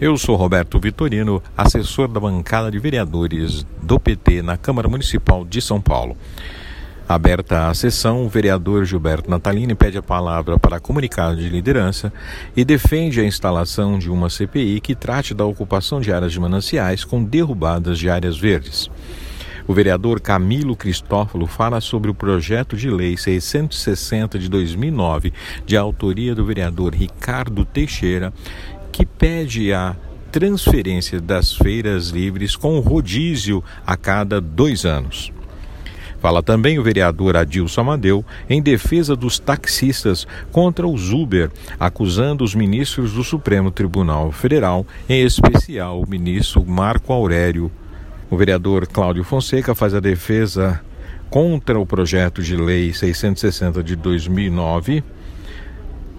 Eu sou Roberto Vitorino, assessor da bancada de vereadores do PT na Câmara Municipal de São Paulo. Aberta a sessão, o vereador Gilberto Natalini pede a palavra para comunicado de liderança e defende a instalação de uma CPI que trate da ocupação de áreas de mananciais com derrubadas de áreas verdes. O vereador Camilo Cristófalo fala sobre o projeto de lei 660 de 2009, de autoria do vereador Ricardo Teixeira, que pede a transferência das feiras livres com rodízio a cada dois anos. Fala também o vereador Adilson Amadeu em defesa dos taxistas contra os Uber, acusando os ministros do Supremo Tribunal Federal, em especial o ministro Marco Aurélio. O vereador Cláudio Fonseca faz a defesa contra o projeto de lei 660 de 2009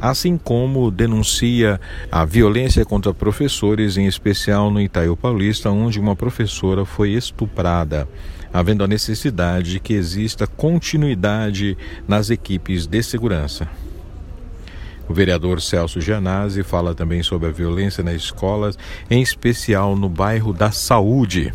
assim como denuncia a violência contra professores, em especial no Itaú Paulista, onde uma professora foi estuprada, havendo a necessidade que exista continuidade nas equipes de segurança. O vereador Celso Gianazzi fala também sobre a violência nas escolas, em especial no bairro da Saúde.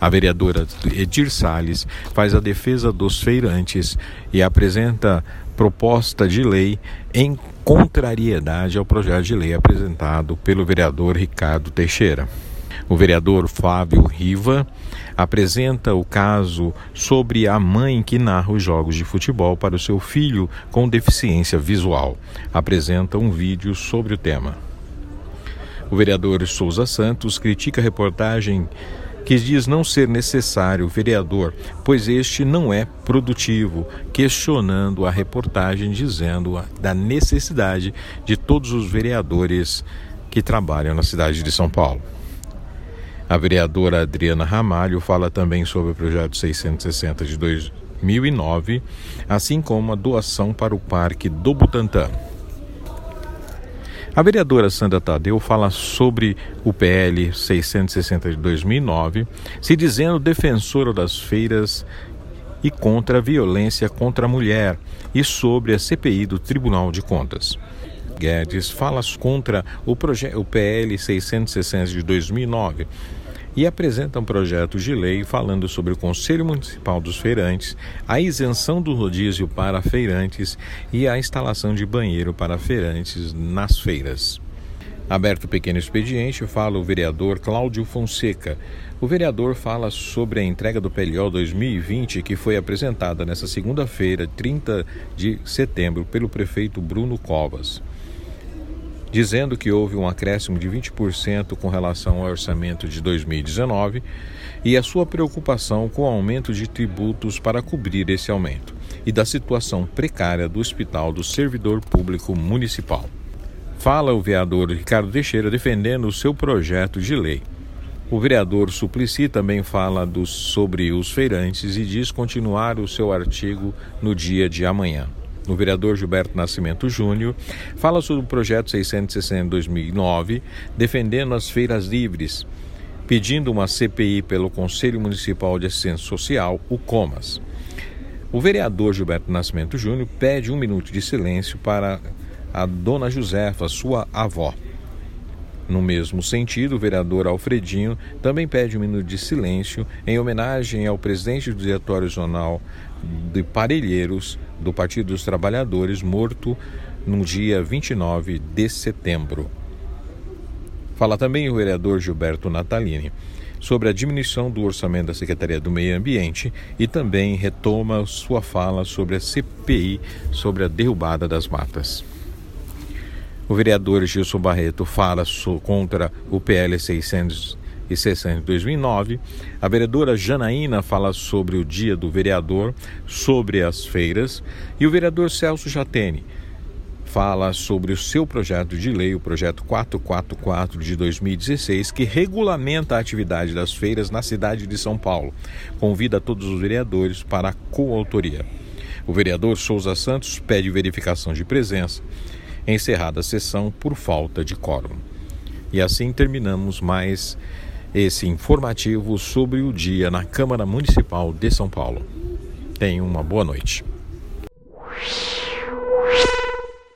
A vereadora Edir Salles faz a defesa dos feirantes e apresenta proposta de lei em contrariedade ao projeto de lei apresentado pelo vereador Ricardo Teixeira. O vereador Fábio Riva apresenta o caso sobre a mãe que narra os jogos de futebol para o seu filho com deficiência visual. Apresenta um vídeo sobre o tema. O vereador Souza Santos critica a reportagem que diz não ser necessário vereador, pois este não é produtivo, questionando a reportagem dizendo da necessidade de todos os vereadores que trabalham na cidade de São Paulo. A vereadora Adriana Ramalho fala também sobre o projeto 660 de 2009, assim como a doação para o Parque do Butantã. A vereadora Sandra Tadeu fala sobre o PL 660 de 2009, se dizendo defensora das feiras e contra a violência contra a mulher e sobre a CPI do Tribunal de Contas. Guedes fala contra o, o PL 660 de 2009 e apresenta um projeto de lei falando sobre o Conselho Municipal dos Feirantes, a isenção do rodízio para feirantes e a instalação de banheiro para feirantes nas feiras. Aberto o pequeno expediente, fala o vereador Cláudio Fonseca. O vereador fala sobre a entrega do PLO 2020 que foi apresentada nesta segunda-feira, 30 de setembro, pelo prefeito Bruno Covas dizendo que houve um acréscimo de 20% com relação ao orçamento de 2019 e a sua preocupação com o aumento de tributos para cobrir esse aumento e da situação precária do Hospital do Servidor Público Municipal. Fala o vereador Ricardo Teixeira defendendo o seu projeto de lei. O vereador Suplicy também fala do, sobre os feirantes e diz continuar o seu artigo no dia de amanhã o vereador Gilberto Nascimento Júnior, fala sobre o projeto 660 2009, defendendo as feiras livres, pedindo uma CPI pelo Conselho Municipal de Assistência Social, o COMAS. O vereador Gilberto Nascimento Júnior pede um minuto de silêncio para a dona Josefa, sua avó. No mesmo sentido, o vereador Alfredinho também pede um minuto de silêncio em homenagem ao presidente do Diretório Zonal de Parelheiros do Partido dos Trabalhadores, morto no dia 29 de setembro. Fala também o vereador Gilberto Natalini sobre a diminuição do orçamento da Secretaria do Meio Ambiente e também retoma sua fala sobre a CPI sobre a derrubada das matas. O vereador Gilson Barreto fala contra o PL 660 de 2009. A vereadora Janaína fala sobre o dia do vereador, sobre as feiras. E o vereador Celso Jatene fala sobre o seu projeto de lei, o projeto 444 de 2016, que regulamenta a atividade das feiras na cidade de São Paulo. Convida todos os vereadores para a coautoria. O vereador Souza Santos pede verificação de presença encerrada a sessão por falta de quórum. E assim terminamos mais esse informativo sobre o dia na Câmara Municipal de São Paulo. Tenha uma boa noite.